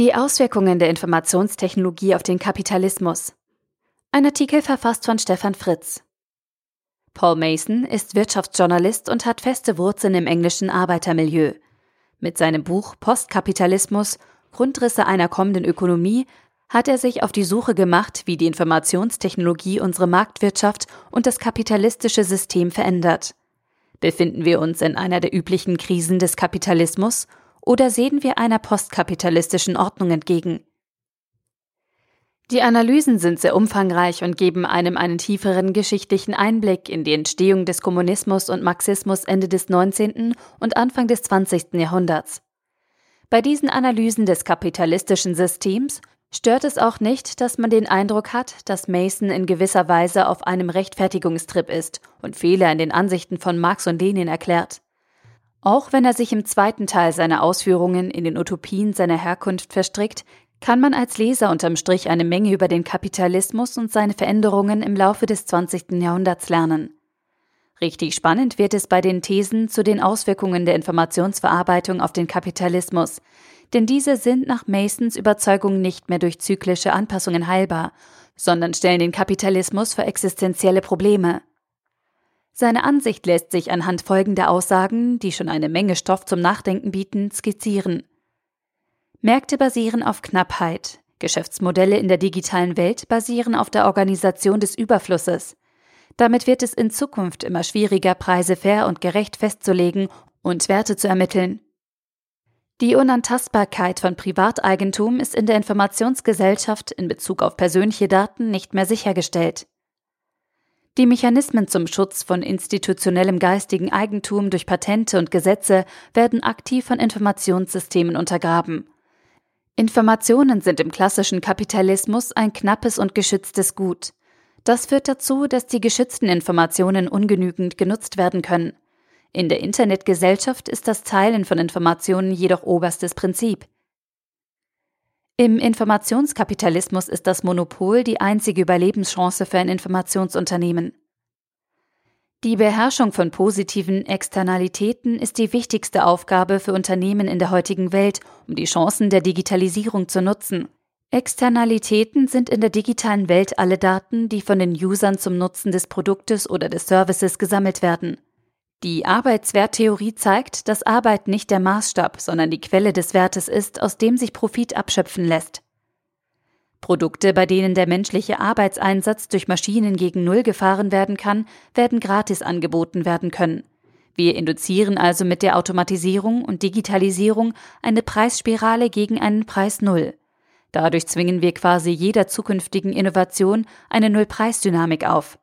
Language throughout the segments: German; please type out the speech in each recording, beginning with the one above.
Die Auswirkungen der Informationstechnologie auf den Kapitalismus. Ein Artikel verfasst von Stefan Fritz. Paul Mason ist Wirtschaftsjournalist und hat feste Wurzeln im englischen Arbeitermilieu. Mit seinem Buch Postkapitalismus Grundrisse einer kommenden Ökonomie hat er sich auf die Suche gemacht, wie die Informationstechnologie unsere Marktwirtschaft und das kapitalistische System verändert. Befinden wir uns in einer der üblichen Krisen des Kapitalismus oder sehen wir einer postkapitalistischen Ordnung entgegen? Die Analysen sind sehr umfangreich und geben einem einen tieferen geschichtlichen Einblick in die Entstehung des Kommunismus und Marxismus Ende des 19. und Anfang des 20. Jahrhunderts. Bei diesen Analysen des kapitalistischen Systems stört es auch nicht, dass man den Eindruck hat, dass Mason in gewisser Weise auf einem Rechtfertigungstrip ist und Fehler in den Ansichten von Marx und Lenin erklärt. Auch wenn er sich im zweiten Teil seiner Ausführungen in den Utopien seiner Herkunft verstrickt, kann man als Leser unterm Strich eine Menge über den Kapitalismus und seine Veränderungen im Laufe des 20. Jahrhunderts lernen. Richtig spannend wird es bei den Thesen zu den Auswirkungen der Informationsverarbeitung auf den Kapitalismus, denn diese sind nach Masons Überzeugung nicht mehr durch zyklische Anpassungen heilbar, sondern stellen den Kapitalismus vor existenzielle Probleme. Seine Ansicht lässt sich anhand folgender Aussagen, die schon eine Menge Stoff zum Nachdenken bieten, skizzieren. Märkte basieren auf Knappheit, Geschäftsmodelle in der digitalen Welt basieren auf der Organisation des Überflusses. Damit wird es in Zukunft immer schwieriger, Preise fair und gerecht festzulegen und Werte zu ermitteln. Die Unantastbarkeit von Privateigentum ist in der Informationsgesellschaft in Bezug auf persönliche Daten nicht mehr sichergestellt. Die Mechanismen zum Schutz von institutionellem geistigen Eigentum durch Patente und Gesetze werden aktiv von Informationssystemen untergraben. Informationen sind im klassischen Kapitalismus ein knappes und geschütztes Gut. Das führt dazu, dass die geschützten Informationen ungenügend genutzt werden können. In der Internetgesellschaft ist das Teilen von Informationen jedoch oberstes Prinzip. Im Informationskapitalismus ist das Monopol die einzige Überlebenschance für ein Informationsunternehmen. Die Beherrschung von positiven Externalitäten ist die wichtigste Aufgabe für Unternehmen in der heutigen Welt, um die Chancen der Digitalisierung zu nutzen. Externalitäten sind in der digitalen Welt alle Daten, die von den Usern zum Nutzen des Produktes oder des Services gesammelt werden. Die Arbeitswerttheorie zeigt, dass Arbeit nicht der Maßstab, sondern die Quelle des Wertes ist, aus dem sich Profit abschöpfen lässt. Produkte, bei denen der menschliche Arbeitseinsatz durch Maschinen gegen Null gefahren werden kann, werden gratis angeboten werden können. Wir induzieren also mit der Automatisierung und Digitalisierung eine Preisspirale gegen einen Preis Null. Dadurch zwingen wir quasi jeder zukünftigen Innovation eine Nullpreisdynamik auf.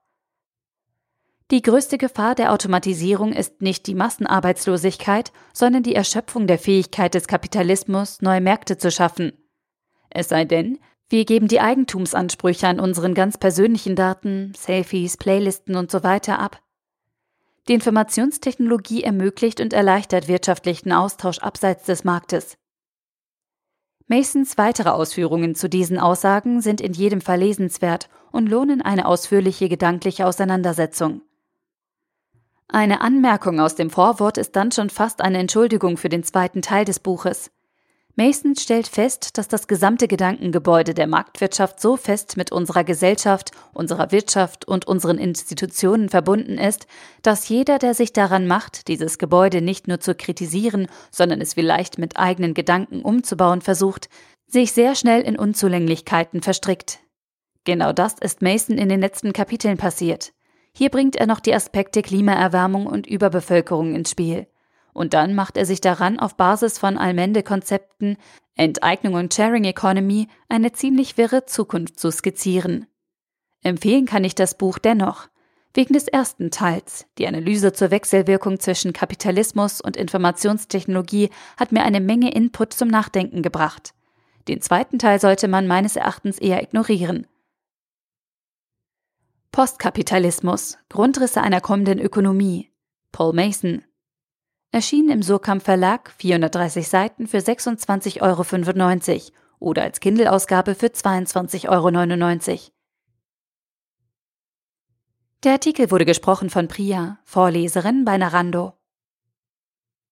Die größte Gefahr der Automatisierung ist nicht die Massenarbeitslosigkeit, sondern die Erschöpfung der Fähigkeit des Kapitalismus, neue Märkte zu schaffen. Es sei denn, wir geben die Eigentumsansprüche an unseren ganz persönlichen Daten, Selfies, Playlisten und so weiter ab. Die Informationstechnologie ermöglicht und erleichtert wirtschaftlichen Austausch abseits des Marktes. Masons weitere Ausführungen zu diesen Aussagen sind in jedem Fall lesenswert und lohnen eine ausführliche gedankliche Auseinandersetzung. Eine Anmerkung aus dem Vorwort ist dann schon fast eine Entschuldigung für den zweiten Teil des Buches. Mason stellt fest, dass das gesamte Gedankengebäude der Marktwirtschaft so fest mit unserer Gesellschaft, unserer Wirtschaft und unseren Institutionen verbunden ist, dass jeder, der sich daran macht, dieses Gebäude nicht nur zu kritisieren, sondern es vielleicht mit eigenen Gedanken umzubauen versucht, sich sehr schnell in Unzulänglichkeiten verstrickt. Genau das ist Mason in den letzten Kapiteln passiert. Hier bringt er noch die Aspekte Klimaerwärmung und Überbevölkerung ins Spiel. Und dann macht er sich daran, auf Basis von Allmende-Konzepten, Enteignung und Sharing Economy eine ziemlich wirre Zukunft zu skizzieren. Empfehlen kann ich das Buch dennoch. Wegen des ersten Teils, die Analyse zur Wechselwirkung zwischen Kapitalismus und Informationstechnologie, hat mir eine Menge Input zum Nachdenken gebracht. Den zweiten Teil sollte man meines Erachtens eher ignorieren. Postkapitalismus. Grundrisse einer kommenden Ökonomie. Paul Mason. Erschienen im Surkamp Verlag, 430 Seiten für 26,95 Euro oder als Kindle-Ausgabe für 22,99 Euro. Der Artikel wurde gesprochen von Priya, Vorleserin bei Narando.